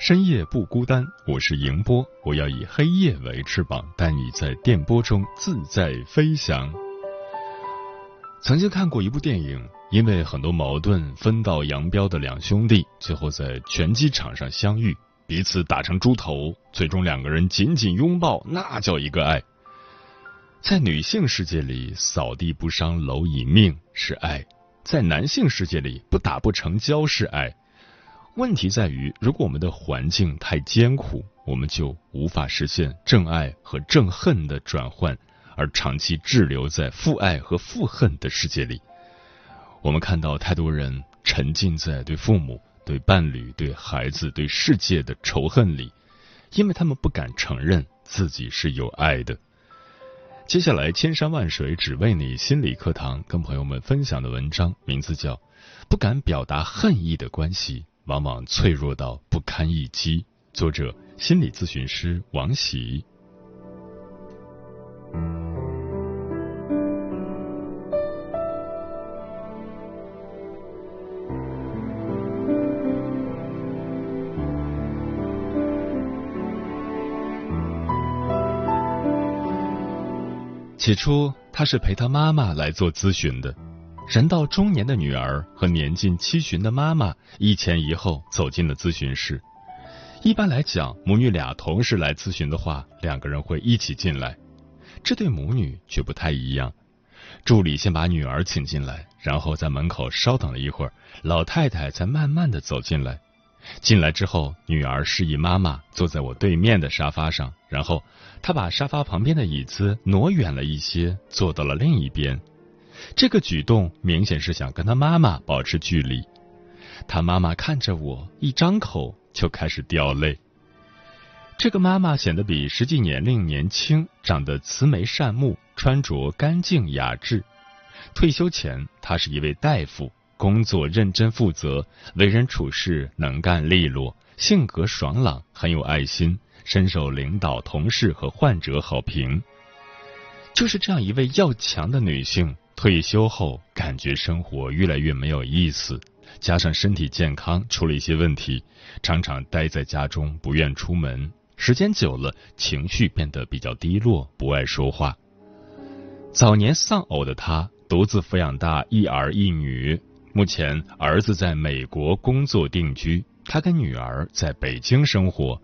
深夜不孤单，我是迎波，我要以黑夜为翅膀，带你在电波中自在飞翔。曾经看过一部电影，因为很多矛盾分道扬镳的两兄弟，最后在拳击场上相遇，彼此打成猪头，最终两个人紧紧拥抱，那叫一个爱。在女性世界里，扫地不伤蝼蚁命是爱；在男性世界里，不打不成交是爱。问题在于，如果我们的环境太艰苦，我们就无法实现正爱和正恨的转换，而长期滞留在父爱和父恨的世界里。我们看到太多人沉浸在对父母、对伴侣、对孩子、对世界的仇恨里，因为他们不敢承认自己是有爱的。接下来，千山万水只为你心理课堂，跟朋友们分享的文章名字叫《不敢表达恨意的关系，往往脆弱到不堪一击》，作者心理咨询师王喜。起初，他是陪他妈妈来做咨询的。人到中年的女儿和年近七旬的妈妈一前一后走进了咨询室。一般来讲，母女俩同时来咨询的话，两个人会一起进来。这对母女却不太一样。助理先把女儿请进来，然后在门口稍等了一会儿，老太太才慢慢的走进来。进来之后，女儿示意妈妈坐在我对面的沙发上，然后她把沙发旁边的椅子挪远了一些，坐到了另一边。这个举动明显是想跟她妈妈保持距离。她妈妈看着我，一张口就开始掉泪。这个妈妈显得比实际年龄年轻，长得慈眉善目，穿着干净雅致。退休前，她是一位大夫。工作认真负责，为人处事能干利落，性格爽朗，很有爱心，深受领导、同事和患者好评。就是这样一位要强的女性，退休后感觉生活越来越没有意思，加上身体健康出了一些问题，常常待在家中不愿出门，时间久了情绪变得比较低落，不爱说话。早年丧偶的他，独自抚养大一儿一女。目前，儿子在美国工作定居，他跟女儿在北京生活。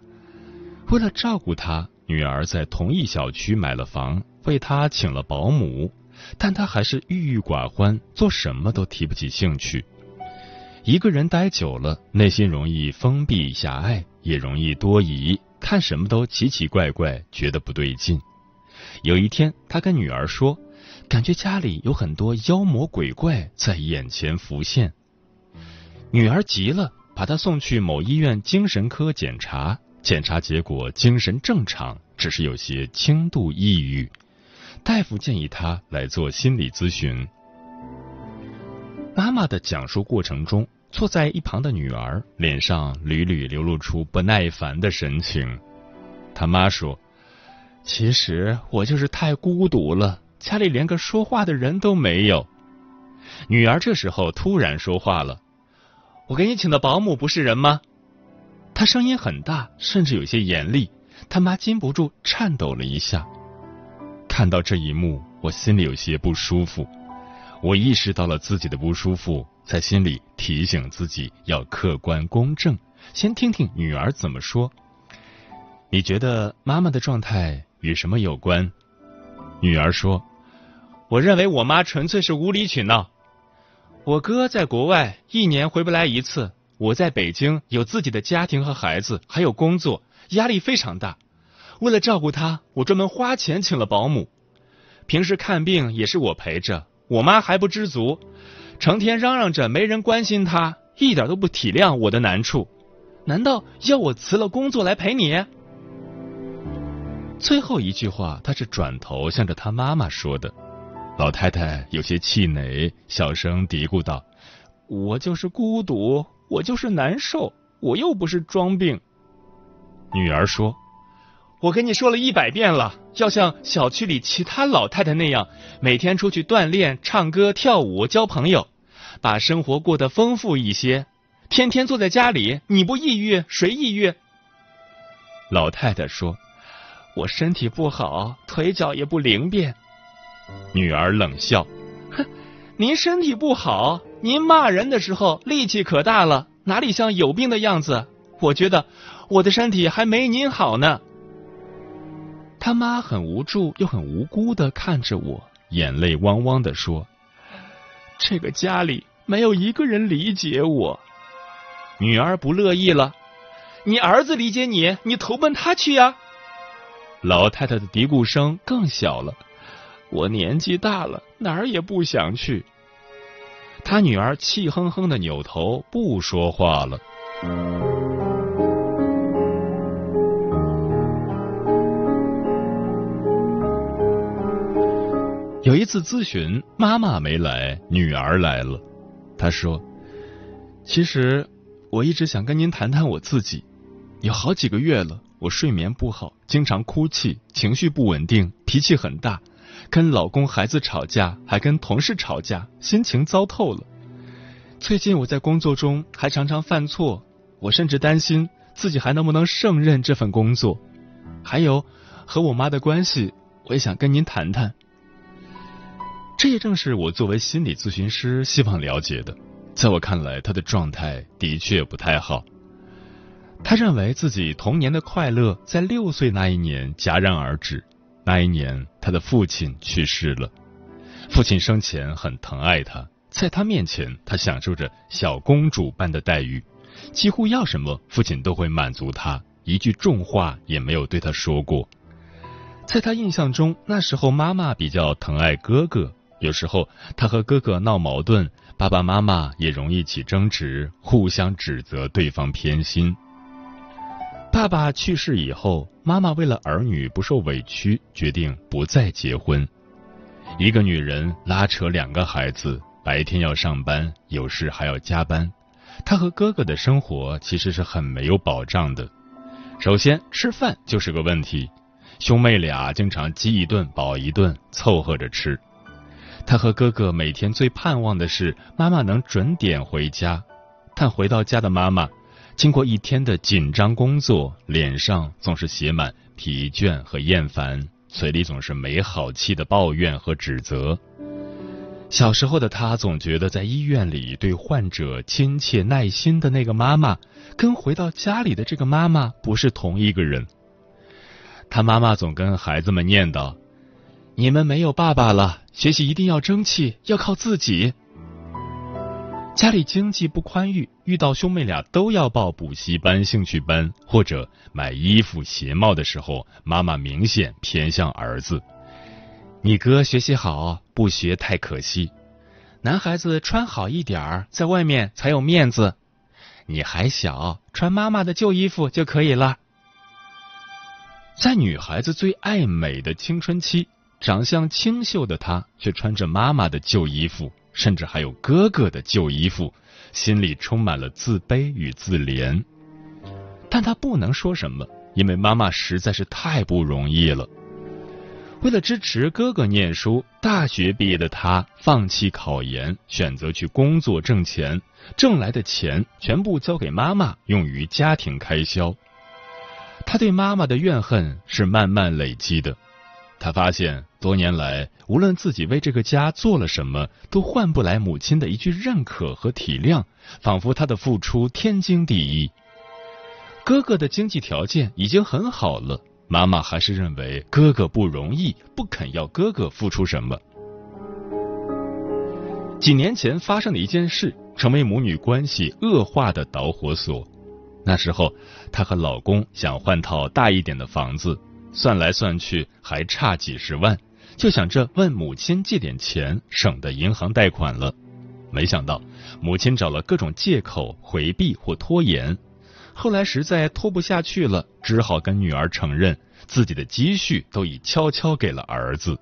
为了照顾他，女儿在同一小区买了房，为他请了保姆，但他还是郁郁寡欢，做什么都提不起兴趣。一个人待久了，内心容易封闭狭隘，也容易多疑，看什么都奇奇怪怪，觉得不对劲。有一天，他跟女儿说。感觉家里有很多妖魔鬼怪在眼前浮现，女儿急了，把她送去某医院精神科检查，检查结果精神正常，只是有些轻度抑郁。大夫建议她来做心理咨询。妈妈的讲述过程中，坐在一旁的女儿脸上屡屡流露出不耐烦的神情。他妈说：“其实我就是太孤独了。”家里连个说话的人都没有。女儿这时候突然说话了：“我给你请的保姆不是人吗？”她声音很大，甚至有些严厉。他妈禁不住颤抖了一下。看到这一幕，我心里有些不舒服。我意识到了自己的不舒服，在心里提醒自己要客观公正，先听听女儿怎么说。你觉得妈妈的状态与什么有关？女儿说：“我认为我妈纯粹是无理取闹。我哥在国外一年回不来一次，我在北京有自己的家庭和孩子，还有工作，压力非常大。为了照顾他，我专门花钱请了保姆。平时看病也是我陪着，我妈还不知足，成天嚷嚷着没人关心她，一点都不体谅我的难处。难道要我辞了工作来陪你？”最后一句话，他是转头向着他妈妈说的。老太太有些气馁，小声嘀咕道：“我就是孤独，我就是难受，我又不是装病。”女儿说：“我跟你说了一百遍了，要像小区里其他老太太那样，每天出去锻炼、唱歌、跳舞、交朋友，把生活过得丰富一些。天天坐在家里，你不抑郁，谁抑郁？”老太太说。我身体不好，腿脚也不灵便。女儿冷笑：“哼，您身体不好，您骂人的时候力气可大了，哪里像有病的样子？我觉得我的身体还没您好呢。”他妈很无助又很无辜的看着我，眼泪汪汪的说：“这个家里没有一个人理解我。”女儿不乐意了：“你儿子理解你，你投奔他去呀。”老太太的嘀咕声更小了。我年纪大了，哪儿也不想去。他女儿气哼哼的扭头不说话了。一次咨询，妈妈没来，女儿来了。她说：“其实我一直想跟您谈谈我自己，有好几个月了。”我睡眠不好，经常哭泣，情绪不稳定，脾气很大，跟老公、孩子吵架，还跟同事吵架，心情糟透了。最近我在工作中还常常犯错，我甚至担心自己还能不能胜任这份工作。还有和我妈的关系，我也想跟您谈谈。这也正是我作为心理咨询师希望了解的。在我看来，他的状态的确不太好。他认为自己童年的快乐在六岁那一年戛然而止。那一年，他的父亲去世了。父亲生前很疼爱他，在他面前，他享受着小公主般的待遇，几乎要什么，父亲都会满足他，一句重话也没有对他说过。在他印象中，那时候妈妈比较疼爱哥哥，有时候他和哥哥闹矛盾，爸爸妈妈也容易起争执，互相指责对方偏心。爸爸去世以后，妈妈为了儿女不受委屈，决定不再结婚。一个女人拉扯两个孩子，白天要上班，有事还要加班。她和哥哥的生活其实是很没有保障的。首先，吃饭就是个问题，兄妹俩经常饥一顿饱一顿，凑合着吃。他和哥哥每天最盼望的是妈妈能准点回家，但回到家的妈妈。经过一天的紧张工作，脸上总是写满疲倦和厌烦，嘴里总是没好气的抱怨和指责。小时候的他总觉得，在医院里对患者亲切耐心的那个妈妈，跟回到家里的这个妈妈不是同一个人。他妈妈总跟孩子们念叨：“你们没有爸爸了，学习一定要争气，要靠自己。”家里经济不宽裕，遇到兄妹俩都要报补习班、兴趣班或者买衣服、鞋帽的时候，妈妈明显偏向儿子。你哥学习好，不学太可惜。男孩子穿好一点儿，在外面才有面子。你还小，穿妈妈的旧衣服就可以了。在女孩子最爱美的青春期，长相清秀的她却穿着妈妈的旧衣服。甚至还有哥哥的旧衣服，心里充满了自卑与自怜。但他不能说什么，因为妈妈实在是太不容易了。为了支持哥哥念书，大学毕业的他放弃考研，选择去工作挣钱，挣来的钱全部交给妈妈用于家庭开销。他对妈妈的怨恨是慢慢累积的。他发现，多年来，无论自己为这个家做了什么，都换不来母亲的一句认可和体谅，仿佛他的付出天经地义。哥哥的经济条件已经很好了，妈妈还是认为哥哥不容易，不肯要哥哥付出什么。几年前发生的一件事，成为母女关系恶化的导火索。那时候，她和老公想换套大一点的房子，算来算去还差几十万，就想着问母亲借点钱，省得银行贷款了。没想到，母亲找了各种借口回避或拖延。后来实在拖不下去了，只好跟女儿承认自己的积蓄都已悄悄给了儿子。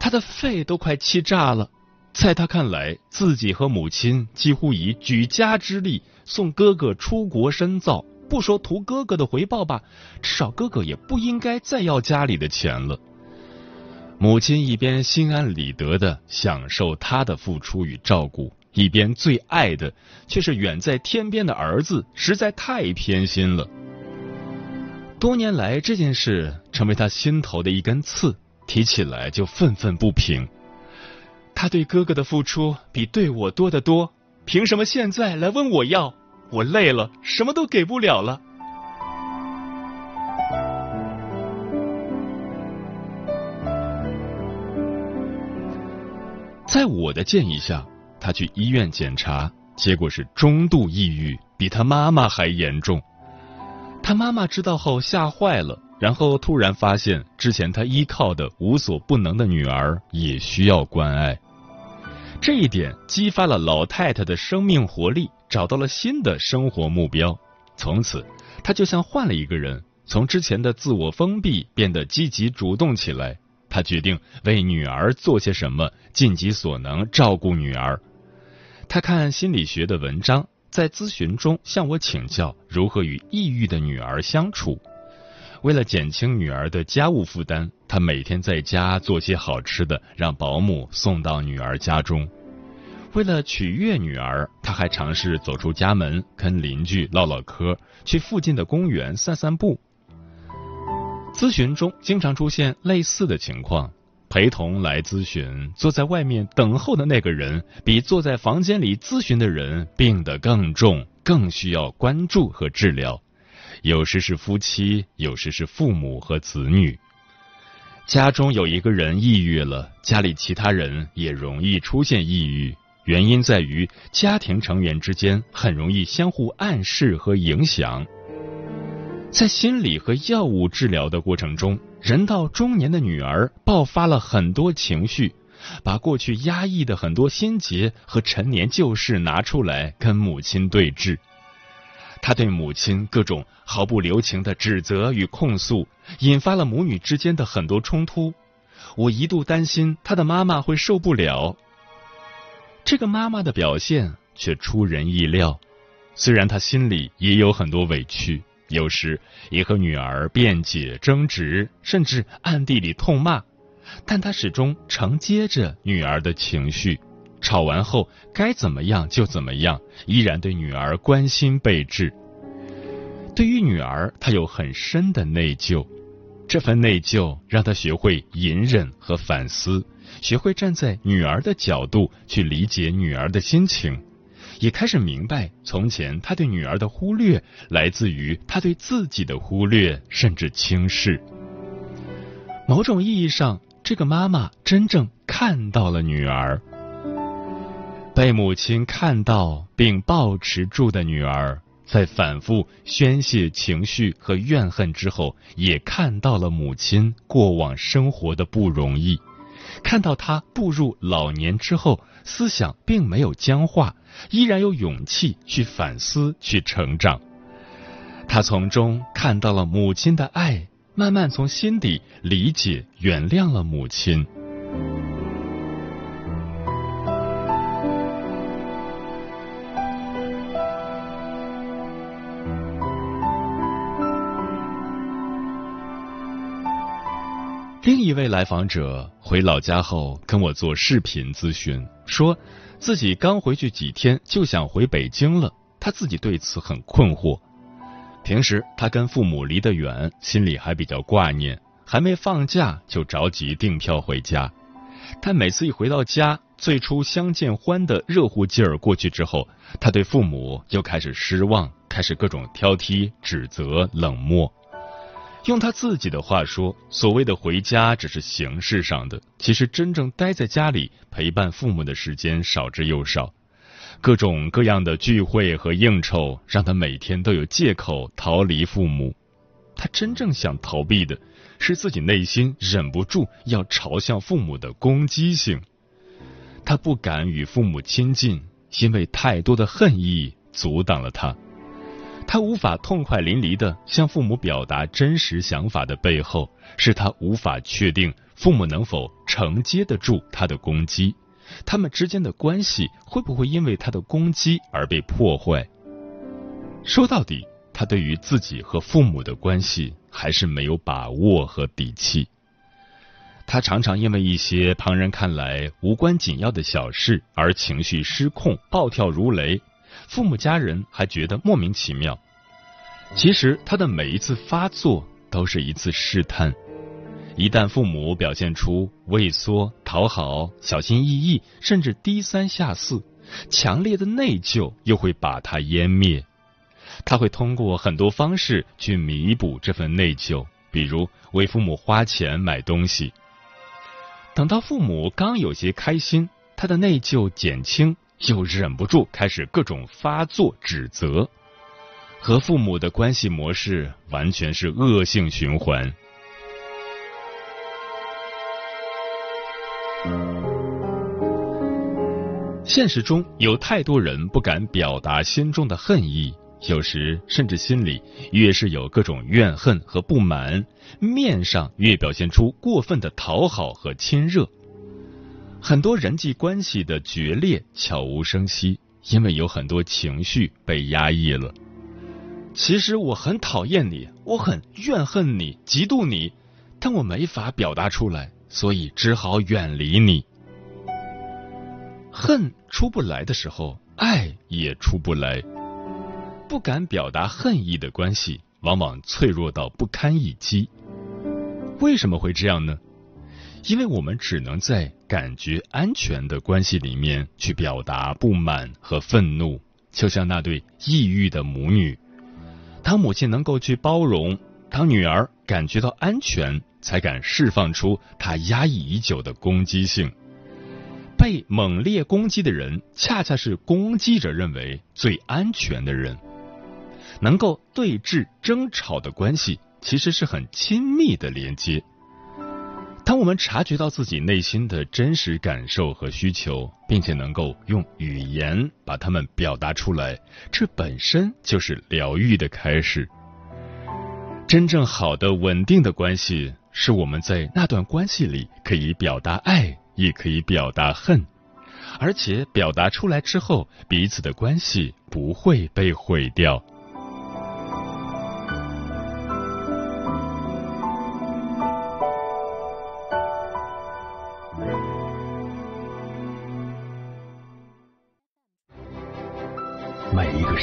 他的肺都快气炸了。在他看来，自己和母亲几乎以举家之力送哥哥出国深造，不说图哥哥的回报吧，至少哥哥也不应该再要家里的钱了。母亲一边心安理得的享受他的付出与照顾，一边最爱的却是远在天边的儿子，实在太偏心了。多年来，这件事成为他心头的一根刺，提起来就愤愤不平。他对哥哥的付出比对我多得多，凭什么现在来问我要？我累了，什么都给不了了。在我的建议下，他去医院检查，结果是中度抑郁，比他妈妈还严重。他妈妈知道后吓坏了，然后突然发现，之前他依靠的无所不能的女儿也需要关爱。这一点激发了老太太的生命活力，找到了新的生活目标。从此，他就像换了一个人，从之前的自我封闭变得积极主动起来。他决定为女儿做些什么，尽己所能照顾女儿。他看心理学的文章，在咨询中向我请教如何与抑郁的女儿相处。为了减轻女儿的家务负担，他每天在家做些好吃的，让保姆送到女儿家中。为了取悦女儿，他还尝试走出家门，跟邻居唠唠嗑，去附近的公园散散步。咨询中经常出现类似的情况：陪同来咨询，坐在外面等候的那个人，比坐在房间里咨询的人病得更重，更需要关注和治疗。有时是夫妻，有时是父母和子女。家中有一个人抑郁了，家里其他人也容易出现抑郁。原因在于家庭成员之间很容易相互暗示和影响。在心理和药物治疗的过程中，人到中年的女儿爆发了很多情绪，把过去压抑的很多心结和陈年旧事拿出来跟母亲对峙。他对母亲各种毫不留情的指责与控诉，引发了母女之间的很多冲突。我一度担心他的妈妈会受不了。这个妈妈的表现却出人意料，虽然她心里也有很多委屈，有时也和女儿辩解争执，甚至暗地里痛骂，但她始终承接着女儿的情绪。吵完后该怎么样就怎么样，依然对女儿关心备至。对于女儿，她有很深的内疚，这份内疚让他学会隐忍和反思，学会站在女儿的角度去理解女儿的心情，也开始明白从前他对女儿的忽略来自于他对自己的忽略甚至轻视。某种意义上，这个妈妈真正看到了女儿。被母亲看到并抱持住的女儿，在反复宣泄情绪和怨恨之后，也看到了母亲过往生活的不容易，看到她步入老年之后，思想并没有僵化，依然有勇气去反思、去成长。他从中看到了母亲的爱，慢慢从心底理解、原谅了母亲。另一位来访者回老家后跟我做视频咨询，说自己刚回去几天就想回北京了，他自己对此很困惑。平时他跟父母离得远，心里还比较挂念，还没放假就着急订票回家。但每次一回到家，最初相见欢的热乎劲儿过去之后，他对父母就开始失望。开始各种挑剔、指责、冷漠。用他自己的话说，所谓的回家只是形式上的，其实真正待在家里陪伴父母的时间少之又少。各种各样的聚会和应酬，让他每天都有借口逃离父母。他真正想逃避的，是自己内心忍不住要朝向父母的攻击性。他不敢与父母亲近，因为太多的恨意阻挡了他。他无法痛快淋漓的向父母表达真实想法的背后，是他无法确定父母能否承接得住他的攻击。他们之间的关系会不会因为他的攻击而被破坏？说到底，他对于自己和父母的关系还是没有把握和底气。他常常因为一些旁人看来无关紧要的小事而情绪失控、暴跳如雷，父母家人还觉得莫名其妙。其实他的每一次发作都是一次试探。一旦父母表现出畏缩、讨好、小心翼翼，甚至低三下四，强烈的内疚又会把他湮灭。他会通过很多方式去弥补这份内疚，比如为父母花钱买东西。等到父母刚有些开心，他的内疚减轻，又忍不住开始各种发作指责，和父母的关系模式完全是恶性循环。现实中有太多人不敢表达心中的恨意，有时甚至心里越是有各种怨恨和不满，面上越表现出过分的讨好和亲热。很多人际关系的决裂悄无声息，因为有很多情绪被压抑了。其实我很讨厌你，我很怨恨你，嫉妒你，但我没法表达出来，所以只好远离你。恨出不来的时候，爱也出不来。不敢表达恨意的关系，往往脆弱到不堪一击。为什么会这样呢？因为我们只能在感觉安全的关系里面去表达不满和愤怒，就像那对抑郁的母女，当母亲能够去包容，当女儿感觉到安全，才敢释放出她压抑已久的攻击性。被猛烈攻击的人，恰恰是攻击者认为最安全的人。能够对峙争吵的关系，其实是很亲密的连接。当我们察觉到自己内心的真实感受和需求，并且能够用语言把它们表达出来，这本身就是疗愈的开始。真正好的、稳定的关系，是我们在那段关系里可以表达爱。也可以表达恨，而且表达出来之后，彼此的关系不会被毁掉。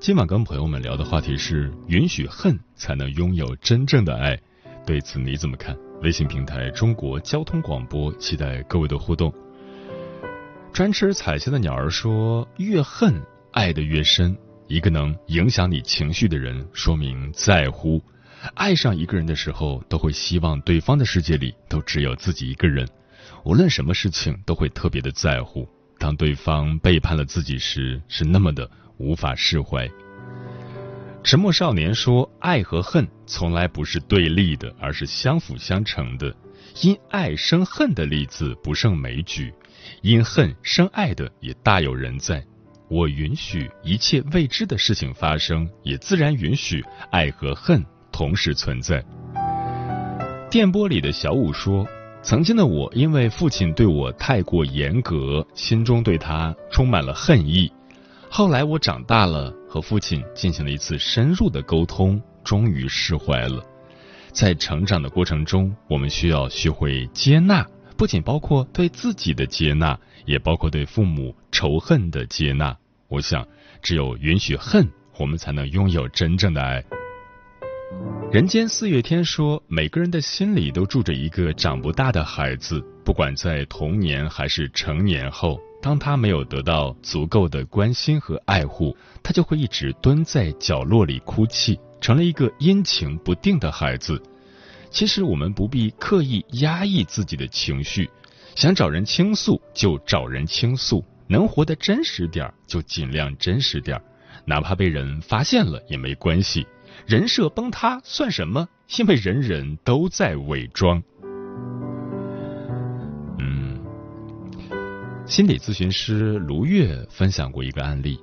今晚跟朋友们聊的话题是：允许恨，才能拥有真正的爱。对此你怎么看？微信平台中国交通广播，期待各位的互动。专吃彩霞的鸟儿说：“越恨爱的越深。一个能影响你情绪的人，说明在乎。爱上一个人的时候，都会希望对方的世界里都只有自己一个人，无论什么事情都会特别的在乎。当对方背叛了自己时，是那么的无法释怀。”沉默少年说：“爱和恨从来不是对立的，而是相辅相成的。因爱生恨的例子不胜枚举，因恨生爱的也大有人在。我允许一切未知的事情发生，也自然允许爱和恨同时存在。”电波里的小五说：“曾经的我，因为父亲对我太过严格，心中对他充满了恨意。”后来我长大了，和父亲进行了一次深入的沟通，终于释怀了。在成长的过程中，我们需要学会接纳，不仅包括对自己的接纳，也包括对父母仇恨的接纳。我想，只有允许恨，我们才能拥有真正的爱。人间四月天说，每个人的心里都住着一个长不大的孩子，不管在童年还是成年后，当他没有得到足够的关心和爱护，他就会一直蹲在角落里哭泣。成了一个阴晴不定的孩子。其实我们不必刻意压抑自己的情绪，想找人倾诉就找人倾诉，能活得真实点就尽量真实点哪怕被人发现了也没关系，人设崩塌算什么？因为人人都在伪装。心理咨询师卢月分享过一个案例。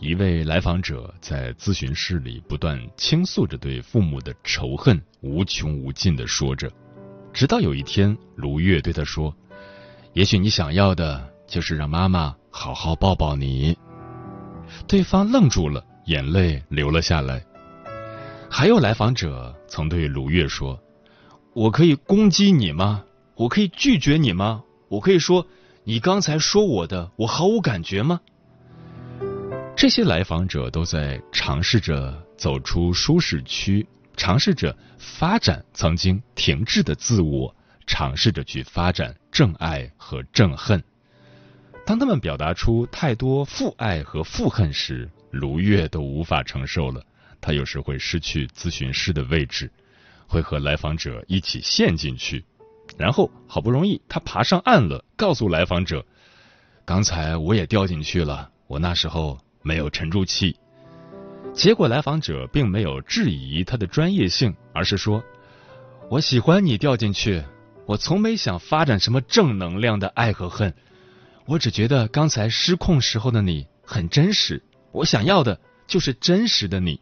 一位来访者在咨询室里不断倾诉着对父母的仇恨，无穷无尽的说着。直到有一天，卢月对他说：“也许你想要的就是让妈妈好好抱抱你。”对方愣住了，眼泪流了下来。还有来访者曾对卢月说：“我可以攻击你吗？我可以拒绝你吗？我可以说你刚才说我的，我毫无感觉吗？”这些来访者都在尝试着走出舒适区，尝试着发展曾经停滞的自我，尝试着去发展正爱和正恨。当他们表达出太多负爱和负恨时，卢月都无法承受了。他有时会失去咨询师的位置，会和来访者一起陷进去，然后好不容易他爬上岸了，告诉来访者：“刚才我也掉进去了，我那时候。”没有沉住气，结果来访者并没有质疑他的专业性，而是说：“我喜欢你掉进去，我从没想发展什么正能量的爱和恨，我只觉得刚才失控时候的你很真实，我想要的就是真实的你。”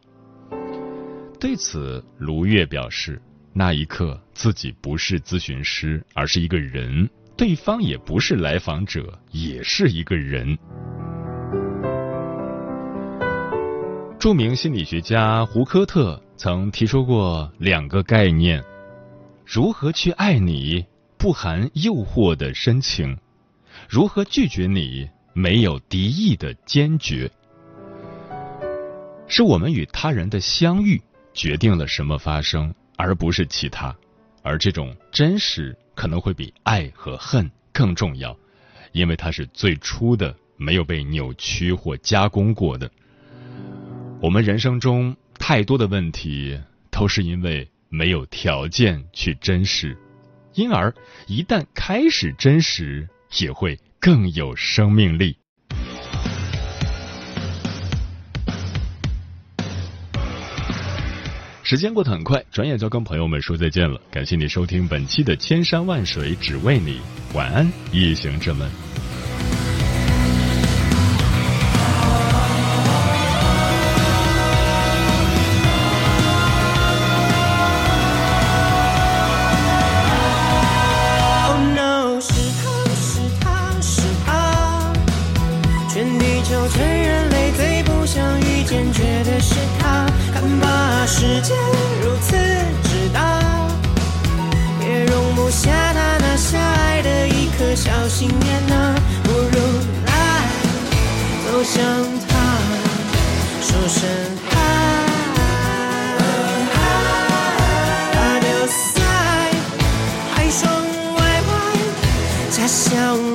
对此，卢月表示，那一刻自己不是咨询师，而是一个人，对方也不是来访者，也是一个人。著名心理学家胡科特曾提出过两个概念：如何去爱你，不含诱惑的深情；如何拒绝你，没有敌意的坚决。是我们与他人的相遇决定了什么发生，而不是其他。而这种真实可能会比爱和恨更重要，因为它是最初的，没有被扭曲或加工过的。我们人生中太多的问题，都是因为没有条件去真实，因而一旦开始真实，也会更有生命力。时间过得很快转眼就要跟朋友们说再见了。感谢你收听本期的千山万水只为你晚安夜行者们哦 no 是他是他是他全地球全人类最不想遇见绝对是他。看吧，世界如此之大，也容不下他那狭隘的一颗小心眼呐，不如来走向他，说声嗨！海，家乡。